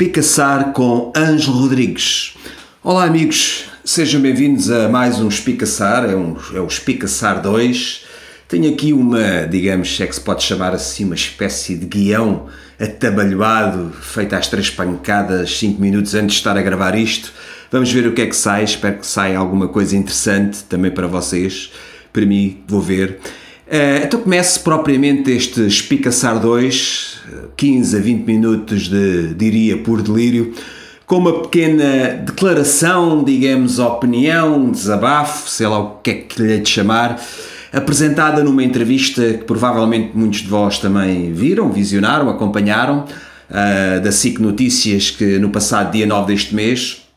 Espicaçar com Ângelo Rodrigues. Olá, amigos, sejam bem-vindos a mais um Espicaçar, é, um, é o Espicaçar 2. Tenho aqui uma, digamos, é que se pode chamar assim, uma espécie de guião atabalhoado, feito às três pancadas, 5 minutos antes de estar a gravar isto. Vamos ver o que é que sai, espero que saia alguma coisa interessante também para vocês. Para mim, vou ver. Uh, então comece propriamente este Espicaçar 2, 15 a 20 minutos de, diria, por delírio, com uma pequena declaração, digamos, opinião, desabafo, sei lá o que é que lhe é de chamar, apresentada numa entrevista que provavelmente muitos de vós também viram, visionaram, acompanharam, uh, da SIC Notícias, que no passado dia 9 deste mês,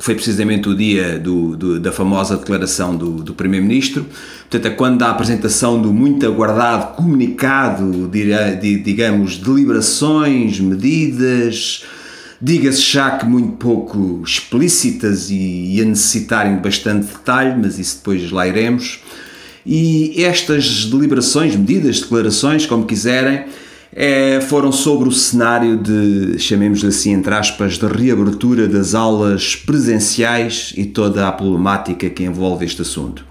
foi precisamente o dia do, do, da famosa declaração do, do Primeiro-Ministro, portanto, é quando da apresentação do muito aguardado comunicado, digamos, deliberações, medidas, diga-se já que muito pouco explícitas e a necessitarem de bastante detalhe, mas isso depois lá iremos. E estas deliberações, medidas, declarações, como quiserem, é, foram sobre o cenário de, chamemos assim, entre aspas, de reabertura das aulas presenciais e toda a problemática que envolve este assunto.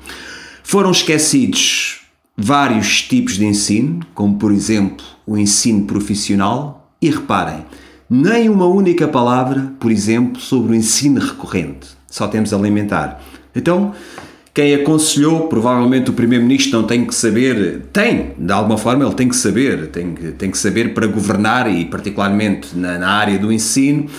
Foram esquecidos vários tipos de ensino, como por exemplo o ensino profissional, e reparem, nem uma única palavra, por exemplo, sobre o ensino recorrente. Só temos alimentar. Então, quem aconselhou, provavelmente o Primeiro-Ministro não tem que saber, tem, de alguma forma ele tem que saber, tem que, tem que saber para governar e particularmente na, na área do ensino,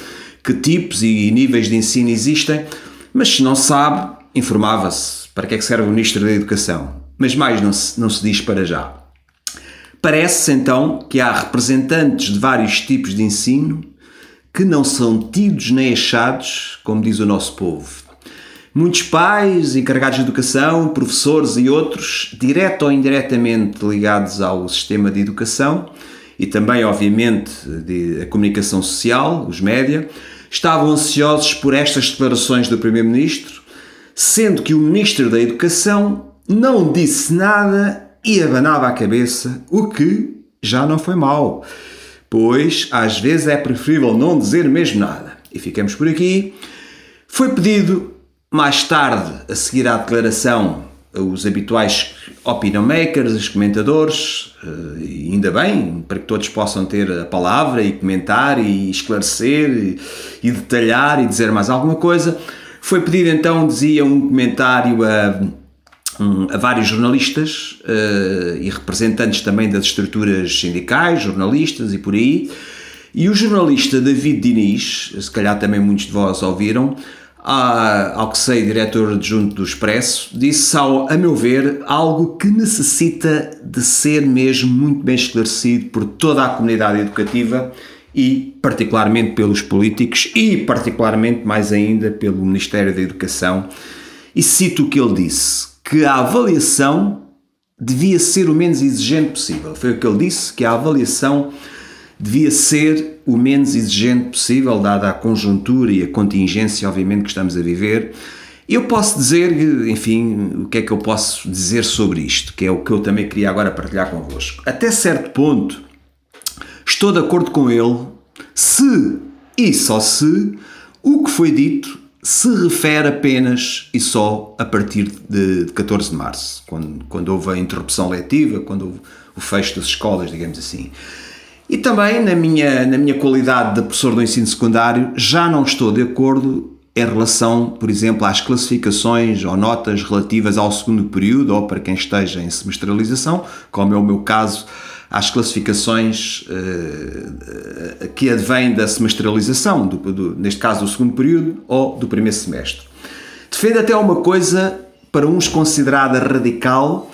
que tipos e níveis de ensino existem, mas se não sabe, informava-se para que é que serve o Ministro da Educação. Mas mais não se, não se diz para já. Parece então que há representantes de vários tipos de ensino que não são tidos nem achados, como diz o nosso povo. Muitos pais, encarregados de educação, professores e outros, direto ou indiretamente ligados ao sistema de educação e também, obviamente, de, a comunicação social, os média, estavam ansiosos por estas declarações do Primeiro-Ministro, sendo que o Ministro da Educação não disse nada e abanava a cabeça, o que já não foi mal, pois às vezes é preferível não dizer mesmo nada. E ficamos por aqui. Foi pedido mais tarde, a seguir à declaração, os habituais opinion makers, os comentadores, eh, ainda bem, para que todos possam ter a palavra e comentar e esclarecer e, e detalhar e dizer mais alguma coisa. Foi pedido então, dizia um comentário a, a vários jornalistas uh, e representantes também das estruturas sindicais, jornalistas e por aí. E o jornalista David Diniz, se calhar também muitos de vós ouviram, ao que sei, diretor adjunto do Expresso, disse, ao, a meu ver, algo que necessita de ser mesmo muito bem esclarecido por toda a comunidade educativa e, particularmente, pelos políticos e, particularmente, mais ainda, pelo Ministério da Educação. E cito o que ele disse: que a avaliação devia ser o menos exigente possível. Foi o que ele disse, que a avaliação devia ser o menos exigente possível, dada a conjuntura e a contingência, obviamente, que estamos a viver. Eu posso dizer, enfim, o que é que eu posso dizer sobre isto, que é o que eu também queria agora partilhar convosco. Até certo ponto, estou de acordo com ele se e só se o que foi dito se refere apenas e só a partir de 14 de março, quando, quando houve a interrupção letiva, quando houve o fecho das escolas, digamos assim. E também, na minha, na minha qualidade de professor do ensino secundário, já não estou de acordo em relação, por exemplo, às classificações ou notas relativas ao segundo período ou para quem esteja em semestralização, como é o meu caso, às classificações uh, que advêm da semestralização, do, do, neste caso do segundo período ou do primeiro semestre. Defende até uma coisa para uns considerada radical,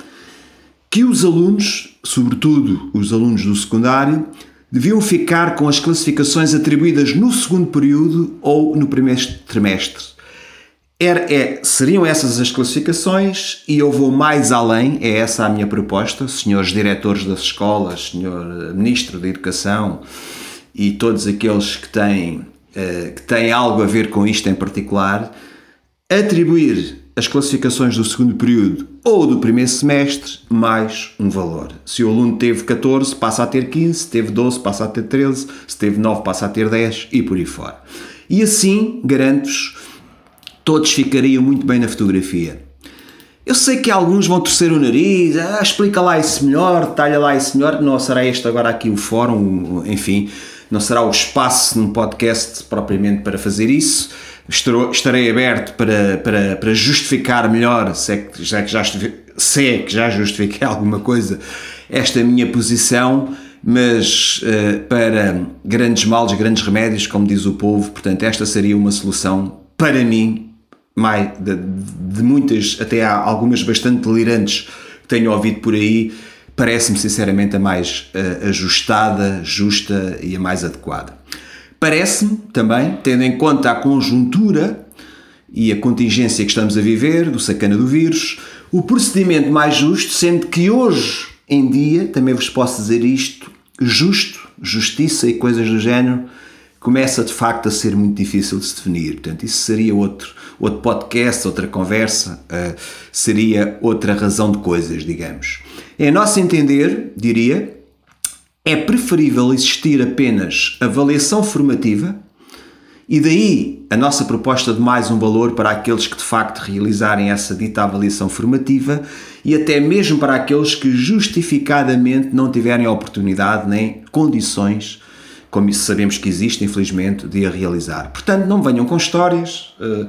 que os alunos, sobretudo os alunos do secundário, deviam ficar com as classificações atribuídas no segundo período ou no primeiro trimestre. Era, é, seriam essas as classificações e eu vou mais além, é essa a minha proposta, senhores diretores das escolas, senhor Ministro da Educação e todos aqueles que têm, eh, que têm algo a ver com isto em particular, atribuir as classificações do segundo período ou do primeiro semestre mais um valor. Se o aluno teve 14, passa a ter 15, se teve 12, passa a ter 13, se teve 9, passa a ter 10 e por aí fora. E assim, garanto-vos, todos ficariam muito bem na fotografia. Eu sei que alguns vão torcer o nariz, ah, explica lá isso melhor, detalha lá isso melhor, não será este agora aqui o fórum, enfim, não será o espaço num podcast propriamente para fazer isso. Estarei aberto para, para, para justificar melhor, se é que já, já, se é que já justifiquei alguma coisa, esta minha posição, mas uh, para grandes males, grandes remédios, como diz o povo, portanto, esta seria uma solução para mim, mais, de, de muitas, até há algumas bastante delirantes que tenho ouvido por aí, parece-me sinceramente a mais uh, ajustada, justa e a mais adequada. Parece-me também, tendo em conta a conjuntura e a contingência que estamos a viver, do sacana do vírus, o procedimento mais justo, sendo que hoje em dia, também vos posso dizer isto, justo, justiça e coisas do género, começa de facto a ser muito difícil de se definir. Portanto, isso seria outro, outro podcast, outra conversa, uh, seria outra razão de coisas, digamos. Em nosso entender, diria, é preferível existir apenas avaliação formativa e daí a nossa proposta de mais um valor para aqueles que de facto realizarem essa dita avaliação formativa e até mesmo para aqueles que justificadamente não tiverem oportunidade nem condições como sabemos que existe, infelizmente, de a realizar. Portanto, não venham com histórias, uh,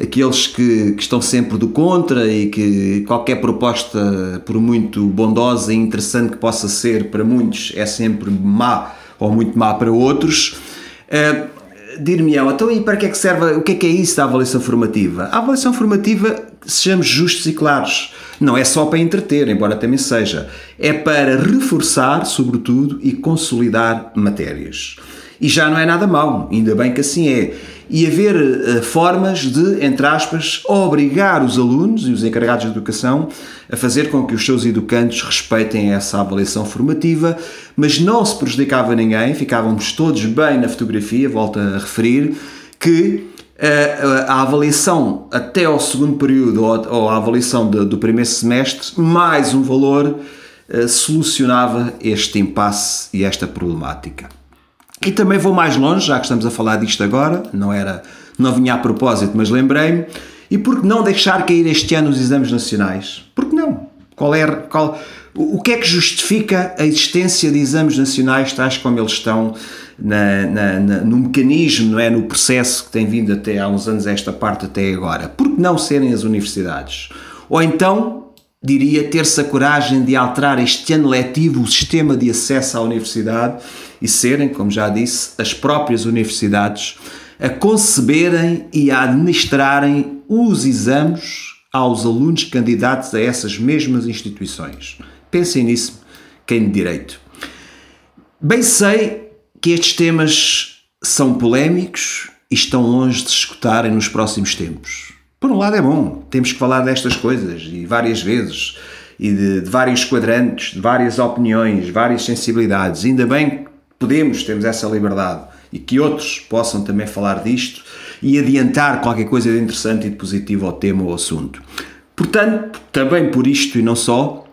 aqueles que, que, estão sempre do contra e que qualquer proposta, por muito bondosa e interessante que possa ser para muitos, é sempre má ou muito má para outros. Uh, Dir-me-ão, então e para que é que serve, o que é que é isso da avaliação formativa? A avaliação formativa, sejamos justos e claros, não é só para entreter, embora também seja, é para reforçar, sobretudo, e consolidar matérias. E já não é nada mau, ainda bem que assim é. E haver uh, formas de, entre aspas, obrigar os alunos e os encarregados de educação a fazer com que os seus educantes respeitem essa avaliação formativa, mas não se prejudicava ninguém, ficávamos todos bem na fotografia, volto a referir, que uh, a avaliação até ao segundo período ou, ou a avaliação de, do primeiro semestre, mais um valor, uh, solucionava este impasse e esta problemática. E também vou mais longe, já que estamos a falar disto agora, não era, não vinha a propósito, mas lembrei-me. E por que não deixar cair este ano os exames nacionais? Por que não? Qual é, qual, o que é que justifica a existência de exames nacionais tais como eles estão na, na, na, no mecanismo, não é? no processo que tem vindo até há uns anos esta parte até agora? Por que não serem as universidades? Ou então, diria, ter-se a coragem de alterar este ano letivo o sistema de acesso à universidade e serem, como já disse, as próprias universidades a conceberem e a administrarem os exames aos alunos candidatos a essas mesmas instituições. Pensem nisso, quem de direito. Bem sei que estes temas são polémicos e estão longe de se escutarem nos próximos tempos. Por um lado é bom, temos que falar destas coisas e várias vezes e de, de vários quadrantes, de várias opiniões, várias sensibilidades. Ainda bem podemos, temos essa liberdade e que outros possam também falar disto e adiantar qualquer coisa de interessante e de positivo ao tema ou assunto. Portanto, também por isto e não só,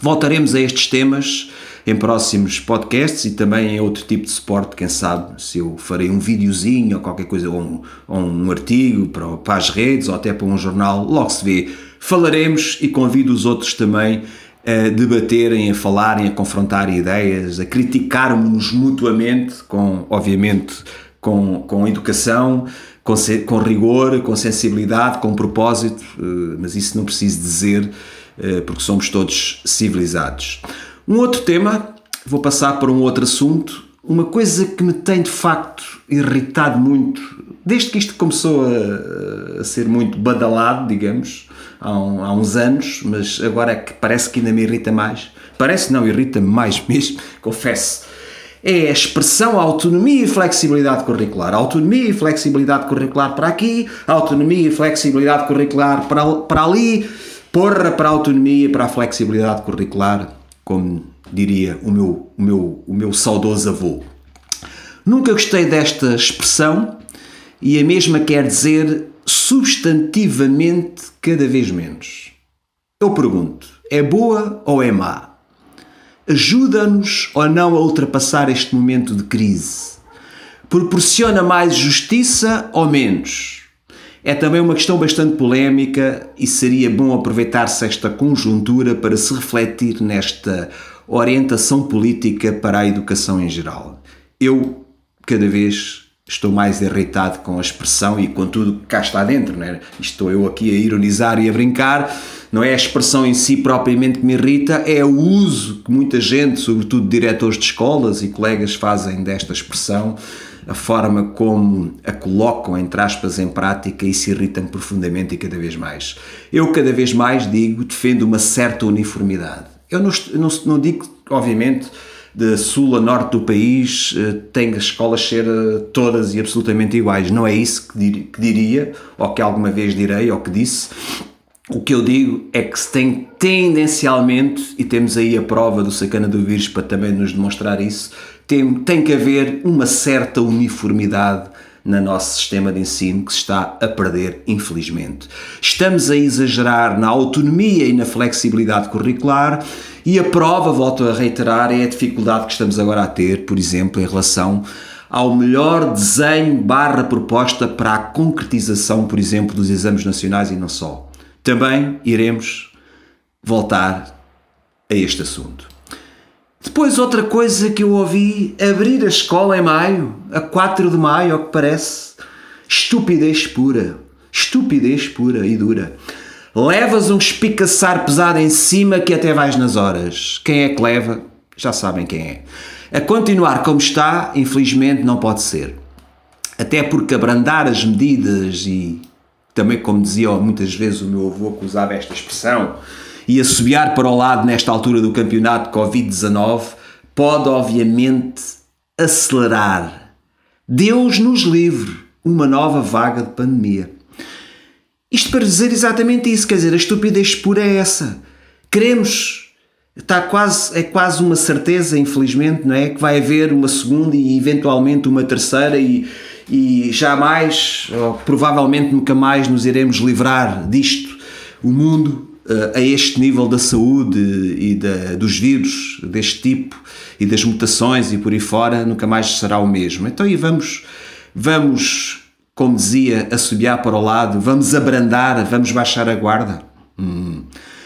voltaremos a estes temas em próximos podcasts e também em outro tipo de suporte, quem sabe se eu farei um videozinho ou qualquer coisa, ou um, ou um artigo para, para as redes ou até para um jornal, logo se vê. Falaremos e convido os outros também a debaterem, a falarem, a confrontar ideias, a criticarmos mutuamente, com, obviamente, com, com educação, com, com rigor, com sensibilidade, com propósito, eh, mas isso não preciso dizer, eh, porque somos todos civilizados. Um outro tema, vou passar para um outro assunto, uma coisa que me tem de facto irritado muito, desde que isto começou a, a ser muito badalado, digamos, há, um, há, uns anos, mas agora é que parece que ainda me irrita mais. Parece não, irrita-me mais mesmo, confesso. É a expressão autonomia e flexibilidade curricular. Autonomia e flexibilidade curricular para aqui, autonomia e flexibilidade curricular para, para ali, porra para a autonomia e para a flexibilidade curricular como diria o meu, o meu, o meu saudoso avô. Nunca gostei desta expressão e a mesma quer dizer substantivamente cada vez menos. Eu pergunto: é boa ou é má? Ajuda-nos ou não a ultrapassar este momento de crise? Proporciona mais justiça ou menos? É também uma questão bastante polémica e seria bom aproveitar-se esta conjuntura para se refletir nesta orientação política para a educação em geral. Eu, cada vez, estou mais irritado com a expressão e com tudo que cá está dentro, não é? Estou eu aqui a ironizar e a brincar, não é a expressão em si propriamente que me irrita, é o uso que muita gente, sobretudo diretores de escolas e colegas, fazem desta expressão a forma como a colocam, entre aspas, em prática e se irritam profundamente e cada vez mais. Eu, cada vez mais, digo, defendo uma certa uniformidade. Eu não, não, não digo, obviamente, de sul a norte do país eh, tem as escolas ser eh, todas e absolutamente iguais. Não é isso que diria, ou que alguma vez direi, ou que disse. O que eu digo é que se tem tendencialmente, e temos aí a prova do sacana do vírus para também nos demonstrar isso, tem, tem que haver uma certa uniformidade no nosso sistema de ensino que se está a perder, infelizmente. Estamos a exagerar na autonomia e na flexibilidade curricular e a prova, volto a reiterar, é a dificuldade que estamos agora a ter, por exemplo, em relação ao melhor desenho barra proposta para a concretização, por exemplo, dos exames nacionais e não só. Também iremos voltar a este assunto. Depois, outra coisa que eu ouvi: abrir a escola em maio, a 4 de maio, ao que parece. Estupidez pura. Estupidez pura e dura. Levas um espicaçar pesado em cima que até vais nas horas. Quem é que leva? Já sabem quem é. A continuar como está, infelizmente, não pode ser. Até porque abrandar as medidas e também, como dizia muitas vezes o meu avô que usava esta expressão, e assobiar para o lado nesta altura do campeonato Covid-19 pode, obviamente, acelerar. Deus nos livre uma nova vaga de pandemia. Isto para dizer exatamente isso, quer dizer, a estupidez pura é essa. Queremos, está quase, é quase uma certeza, infelizmente, não é? Que vai haver uma segunda e eventualmente uma terceira e, e jamais, ou provavelmente nunca mais, nos iremos livrar disto. O mundo a este nível da saúde e da, dos vírus deste tipo e das mutações e por aí fora nunca mais será o mesmo. Então e vamos, vamos, como dizia, assobiar para o lado, vamos abrandar, vamos baixar a guarda. Hum.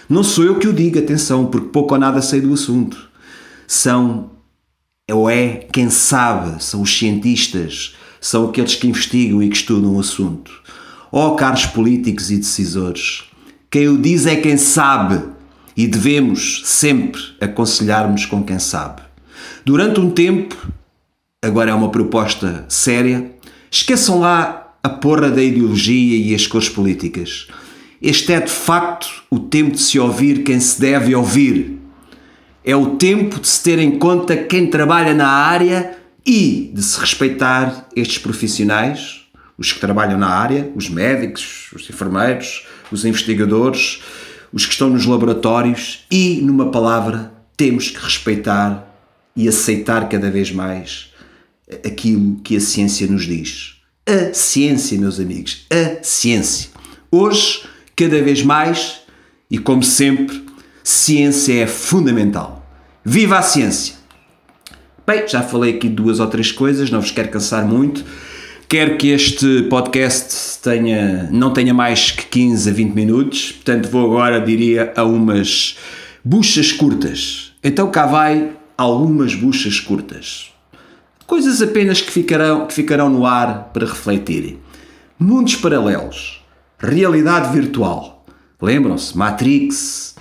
Não sou eu que o digo, atenção, porque pouco ou nada sei do assunto. São, ou é quem sabe, são os cientistas, são aqueles que investigam e que estudam o assunto. Ó oh, caros políticos e decisores, quem o diz é quem sabe e devemos sempre aconselhar-nos com quem sabe. Durante um tempo, agora é uma proposta séria, esqueçam lá a porra da ideologia e as cores políticas. Este é de facto o tempo de se ouvir quem se deve ouvir. É o tempo de se ter em conta quem trabalha na área e de se respeitar estes profissionais, os que trabalham na área, os médicos, os enfermeiros, os investigadores, os que estão nos laboratórios e, numa palavra, temos que respeitar e aceitar cada vez mais aquilo que a ciência nos diz. A ciência, meus amigos, a ciência. Hoje, cada vez mais, e como sempre, ciência é fundamental. Viva a ciência! Bem, já falei aqui duas ou três coisas, não vos quero cansar muito. Quero que este podcast tenha, não tenha mais que 15 a 20 minutos, portanto vou agora, diria, a umas buchas curtas. Então cá vai algumas buchas curtas. Coisas apenas que ficarão, que ficarão no ar para refletirem. Mundos paralelos. Realidade virtual. Lembram-se? Matrix.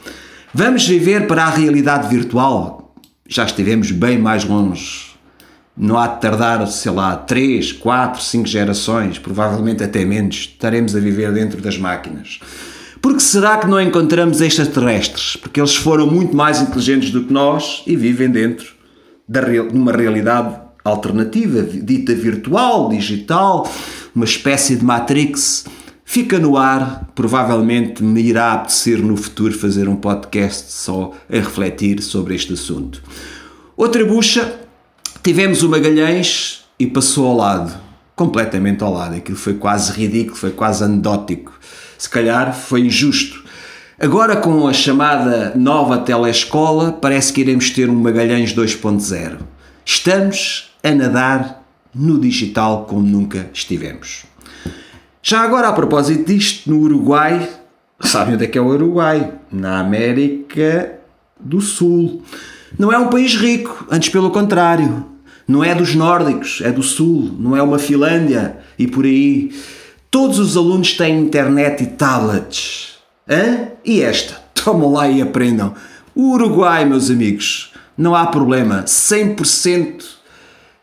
Vamos viver para a realidade virtual? Já estivemos bem mais longe não há de tardar, sei lá, 3, 4, 5 gerações, provavelmente até menos, estaremos a viver dentro das máquinas. Porque será que não encontramos extraterrestres? Porque eles foram muito mais inteligentes do que nós e vivem dentro de uma realidade alternativa, dita virtual, digital, uma espécie de Matrix. Fica no ar, provavelmente me irá apetecer no futuro fazer um podcast só a refletir sobre este assunto. Outra bucha Tivemos o Magalhães e passou ao lado, completamente ao lado. Aquilo foi quase ridículo, foi quase anedótico. Se calhar foi injusto. Agora, com a chamada nova telescola, parece que iremos ter um Magalhães 2.0. Estamos a nadar no digital como nunca estivemos. Já agora, a propósito disto, no Uruguai, sabem onde é que é o Uruguai? Na América do Sul. Não é um país rico, antes pelo contrário. Não é dos nórdicos, é do Sul. Não é uma Finlândia e por aí. Todos os alunos têm internet e tablets. Hã? E esta? Tomam lá e aprendam. O Uruguai, meus amigos, não há problema. 100%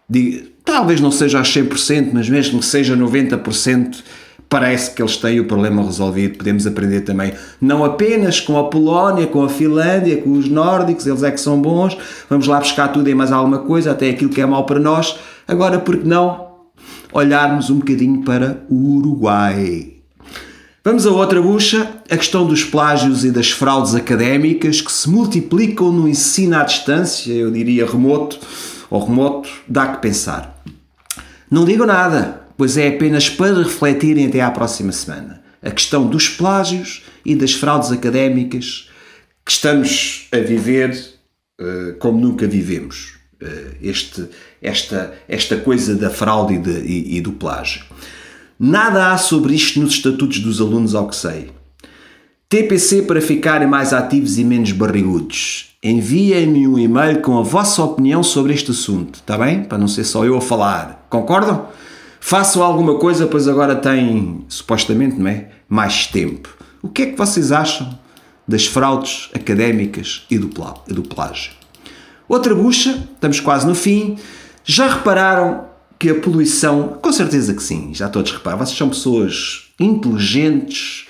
de, talvez não seja a 100%, mas mesmo que seja 90%, parece que eles têm o problema resolvido. Podemos aprender também, não apenas com a Polónia, com a Finlândia, com os nórdicos, eles é que são bons. Vamos lá buscar tudo e mais alguma coisa, até aquilo que é mau para nós. Agora, por que não olharmos um bocadinho para o Uruguai? Vamos a outra bucha, a questão dos plágios e das fraudes académicas que se multiplicam no ensino à distância, eu diria remoto ou remoto, dá que pensar. Não digo nada, pois é apenas para refletirem até à próxima semana. A questão dos plágios e das fraudes académicas que estamos a viver uh, como nunca vivemos. Uh, este, esta, esta coisa da fraude e, de, e, e do plágio. Nada há sobre isto nos estatutos dos alunos, ao que sei. TPC para ficarem mais ativos e menos barrigudos. Enviem-me um e-mail com a vossa opinião sobre este assunto, está bem? Para não ser só eu a falar. Concordam? Façam alguma coisa, pois agora têm, supostamente, não é? Mais tempo. O que é que vocês acham das fraudes académicas e do, plágio? Outra bucha, estamos quase no fim. Já repararam que a poluição, com certeza que sim, já todos reparam, vocês são pessoas inteligentes,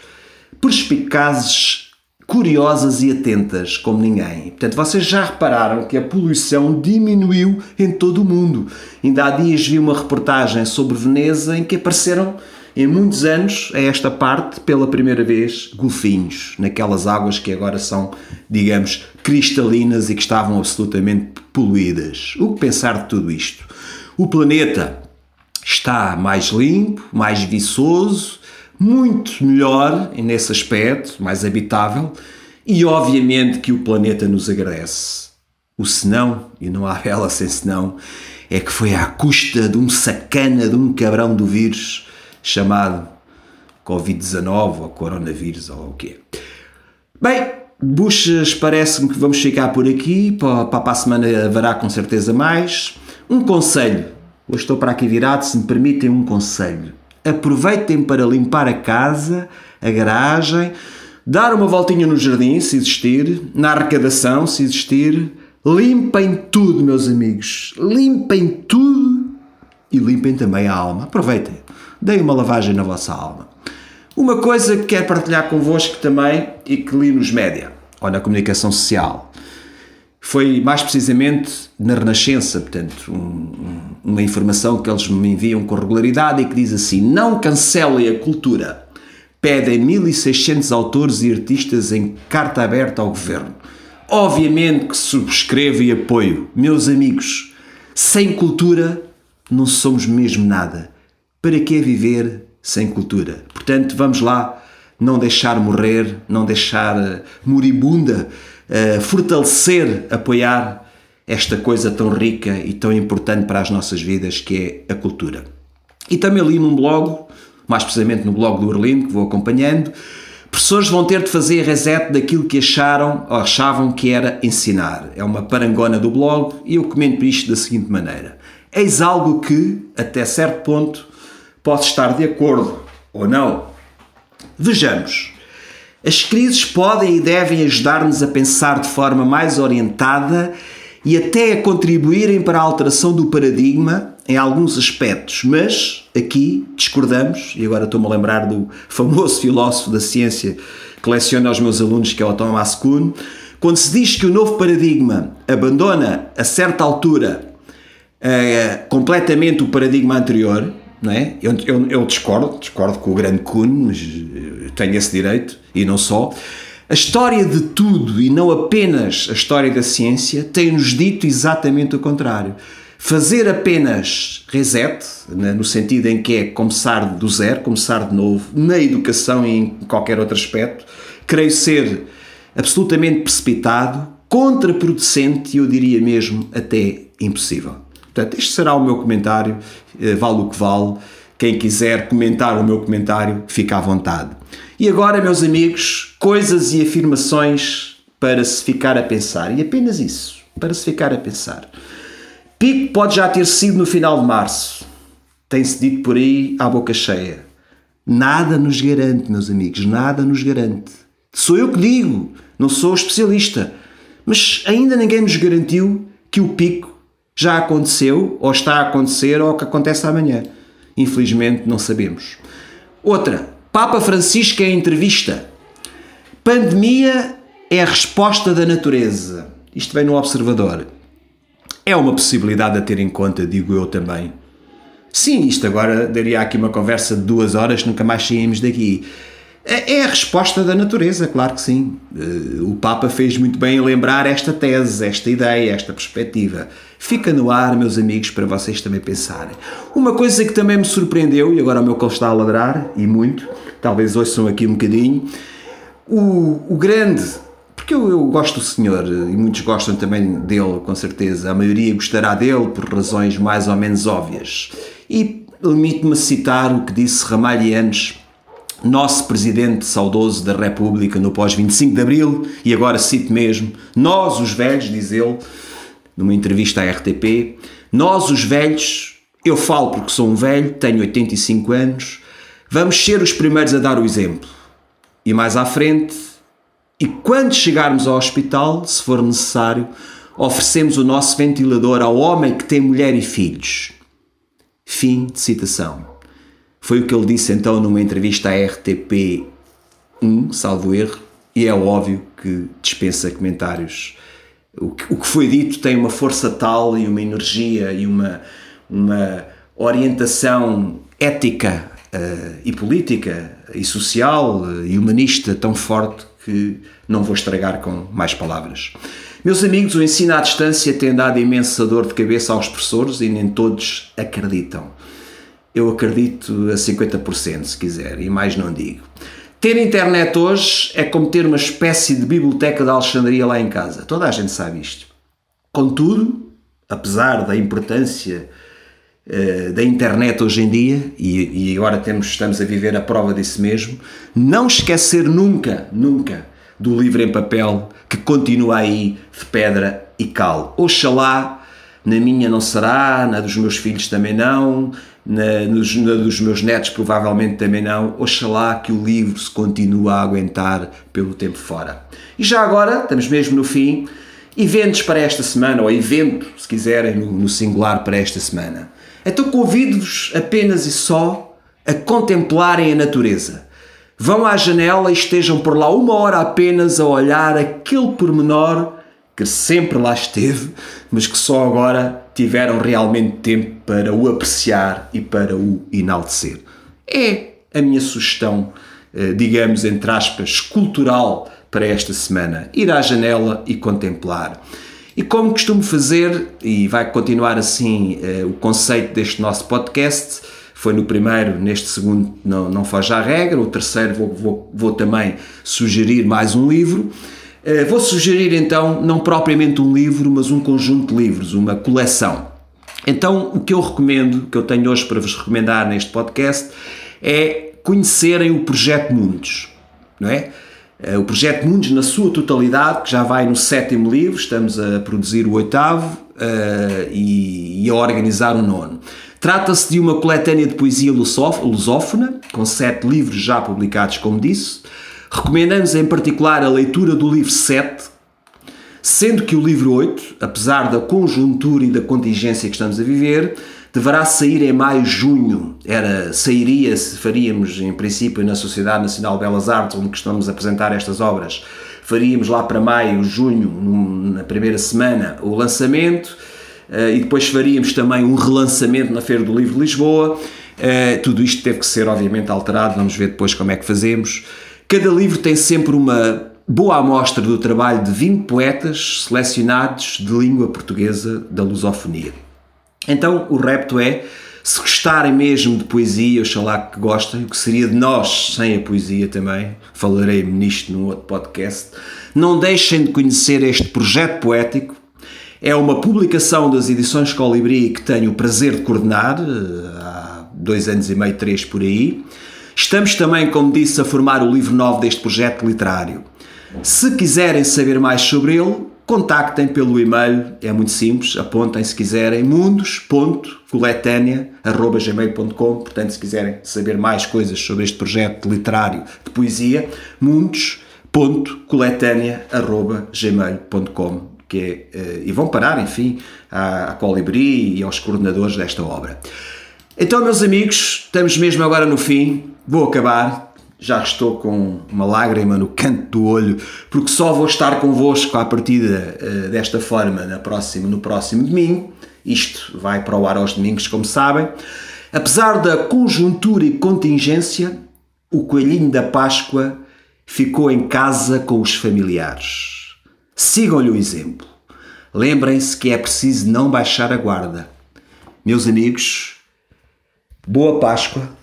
perspicazes curiosas e atentas como ninguém. Portanto, vocês já repararam que a poluição diminuiu em todo o mundo. Ainda há dias vi uma reportagem sobre Veneza em que apareceram em muitos anos, a esta parte, pela primeira vez, golfinhos, naquelas águas que agora são, digamos, cristalinas e que estavam absolutamente poluídas. O que pensar de tudo isto? O planeta está mais limpo, mais viçoso, muito melhor nesse aspecto, mais habitável, e obviamente que o planeta nos agradece. O senão, e não há ela sem senão, é que foi à custa de um sacana, de um cabrão do vírus chamado Covid-19 ou coronavírus ou o quê. Bem, buchas, parece-me que vamos ficar por aqui. Para a semana haverá com certeza mais. Um conselho. Hoje estou para aqui virado, se me permitem um conselho aproveitem para limpar a casa, a garagem, dar uma voltinha no jardim, se existir, na arrecadação, se existir. Limpem tudo, meus amigos. Limpem tudo e limpem também a alma. Aproveitem. Deem uma lavagem na vossa alma. Uma coisa que quero partilhar convosco também e que li nos média ou na comunicação social foi mais precisamente na Renascença, portanto, um, uma informação que eles me enviam com regularidade e que diz assim: Não cancelem a cultura. Pedem 1.600 autores e artistas em carta aberta ao governo. Obviamente que subscrevo e apoio. Meus amigos, sem cultura não somos mesmo nada. Para que viver sem cultura? Portanto, vamos lá, não deixar morrer, não deixar moribunda uh, fortalecer, apoiar esta coisa tão rica e tão importante para as nossas vidas que é a cultura. E também li num blog, mais precisamente no blog do Erlindo, que vou acompanhando, professores vão ter de fazer reset daquilo que acharam ou achavam que era ensinar. É uma parangona do blog e eu comento isto da seguinte maneira. Eis algo que, até certo ponto, posso estar de acordo ou não. Vejamos. As crises podem e devem ajudar-nos a pensar de forma mais orientada e até a contribuírem para a alteração do paradigma em alguns aspectos, mas aqui discordamos, e agora estou-me a lembrar do famoso filósofo da ciência que leciona aos meus alunos, que é o Thomas Kuhn, quando se diz que o novo paradigma abandona a certa altura uh, completamente o paradigma anterior, não é? Eu, eu, eu, discordo, discordo com o grande Kuhn, mas eh, tenho esse direito, e não só. A história de tudo, e não apenas a história da ciência, tem-nos dito exatamente o contrário. Fazer apenas reset, né, no sentido em que é começar do zero, começar de novo, na educação e em qualquer outro aspecto, creio ser absolutamente precipitado, contraproducente e eu diria mesmo até impossível. Portanto, este será o meu comentário, eh, vale o que vale. Quem quiser comentar o meu comentário, fica à vontade. E agora, meus amigos, coisas e afirmações para se ficar a pensar. E apenas isso, para se ficar a pensar. Pico pode já ter sido no final de março. Tem-se dito por aí à boca cheia. Nada nos garante, meus amigos, nada nos garante. Sou eu que digo, não sou especialista. Mas ainda ninguém nos garantiu que o pico já aconteceu, ou está a acontecer, ou que acontece amanhã. Infelizmente não sabemos. Outra, Papa Francisco em entrevista. Pandemia é a resposta da natureza. Isto vem no Observador. É uma possibilidade a ter em conta, digo eu também. Sim, isto agora daria aqui uma conversa de duas horas, nunca mais saímos daqui. É, é a resposta da natureza, claro que sim. Eh, o Papa fez muito bem em lembrar esta tese, esta ideia, esta perspectiva. Fica no ar, meus amigos, para vocês também pensarem. Uma coisa que também me surpreendeu, e agora o meu cão está a ladrar, e muito, talvez ouçam aqui um bocadinho, o, o grande, porque eu, eu gosto do senhor, e muitos gostam também dele, com certeza, a maioria gostará dele por razões mais ou menos óbvias. E limito-me a citar o que disse Ramalhianes nosso presidente saudoso da República no pós-25 de Abril, e agora cito mesmo, nós os velhos, diz ele, numa entrevista à RTP, nós os velhos, eu falo porque sou um velho, tenho 85 anos, vamos ser os primeiros a dar o exemplo. E mais à frente, e quando chegarmos ao hospital, se for necessário, oferecemos o nosso ventilador ao homem que tem mulher e filhos. Fim de citação. Foi o que ele disse então numa entrevista à RTP 1, salvo erro, e é óbvio que dispensa comentários. O que, o que foi dito tem uma força tal e uma energia e uma, uma orientação ética uh, e política e social uh, e humanista tão forte que não vou estragar com mais palavras. Meus amigos, o ensino à distância tem dado imensa dor de cabeça aos professores e nem todos acreditam eu acredito a 50%, se quiser, e mais não digo. Ter internet hoje é como ter uma espécie de biblioteca de Alexandria lá em casa. Toda a gente sabe isto. Contudo, apesar da importância uh, da internet hoje em dia, e, e, agora temos, estamos a viver a prova disso mesmo, não esquecer nunca, nunca, do livro em papel que continua aí de pedra e cal. Oxalá, na minha não será, na dos meus filhos também não, na, nos, na dos meus netos provavelmente também não. Oxalá que o livro se continue a aguentar pelo tempo fora. E já agora, estamos mesmo no fim, eventos para esta semana, ou evento, se quiserem, no, no singular para esta semana. Então convido-vos apenas e só a contemplarem a natureza. Vão à janela e estejam por lá uma hora apenas a olhar aquele pormenor que sempre lá esteve, mas que só agora tiveram realmente tempo para o apreciar e para o enaltecer. É a minha sugestão, eh, digamos, entre aspas, cultural para esta semana. Ir à janela e contemplar. E como costumo fazer, e vai continuar assim eh, o conceito deste nosso podcast, foi no primeiro, neste segundo não, não foge à regra, o terceiro vou, vou, vou também sugerir mais um livro. Eh, vou sugerir então, não propriamente um livro, mas um conjunto de livros, uma coleção. Então, o que eu recomendo, que eu tenho hoje para vos recomendar neste podcast, é conhecerem o Projeto Mundos, não é? Eh, o Projeto Mundos, na sua totalidade, que já vai no sétimo livro, estamos a produzir o oitavo uh, e, e, a organizar o nono. Trata-se de uma coletânea de poesia lusófona, com sete livros já publicados, como disse, Recomendamos em particular a leitura do livro 7, sendo que o livro 8, apesar da conjuntura e da contingência que estamos a viver, deverá sair em maio-junho. Era, sairia, faríamos em princípio na Sociedade Nacional de Belas Artes, onde costumamos apresentar estas obras, faríamos lá para maio, junho, na primeira semana, o lançamento, eh, e depois faríamos também um relançamento na Feira do Livro de Lisboa. Eh, tudo isto teve que ser, obviamente, alterado, vamos ver depois como é que fazemos. Cada livro tem sempre uma boa amostra do trabalho de 20 poetas selecionados de língua portuguesa da lusofonia. Então, o repto é Se gostarem mesmo de poesia, oxalá que gostem, o que seria de nós sem a poesia também, falarei nisto num outro podcast. Não deixem de conhecer este projeto poético. É uma publicação das edições Colibri que tenho o prazer de coordenar, eh, há dois anos e meio, três por aí. Estamos também, como disse, a formar o livro novo deste projeto literário. Se quiserem saber mais sobre ele, contactem pelo e-mail, é muito simples, apontem se quiserem, mundos.coletânea.gmail.com Portanto, se quiserem saber mais coisas sobre este projeto literário de poesia, mundos.coletânea.gmail.com que é, eh, e vão parar, enfim, à, à Colibri e aos coordenadores desta obra. Então, meus amigos, estamos mesmo agora no fim, vou acabar, já estou com uma lágrima no canto do olho, porque só vou estar convosco à partida uh, desta forma na próxima, no próximo domingo. Isto vai para o ar aos domingos, como sabem. Apesar da conjuntura e contingência, o coelhinho da Páscoa ficou em casa com os familiares. Sigam-lhe o exemplo. Lembrem-se que é preciso não baixar a guarda. Meus amigos, boa Páscoa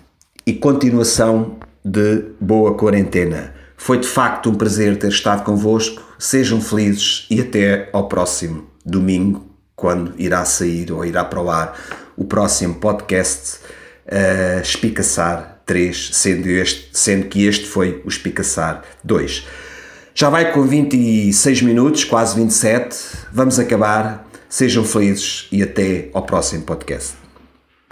e continuação de boa quarentena. Foi de facto um prazer ter estado convosco. Sejam felizes e até ao próximo domingo, quando irá sair ou irá para o ar o próximo podcast uh, Espicaçar 3, sendo, este, sendo que este foi o Espicaçar 2. Já vai com 26 minutos, quase 27. Vamos acabar. Sejam felizes e até ao próximo podcast.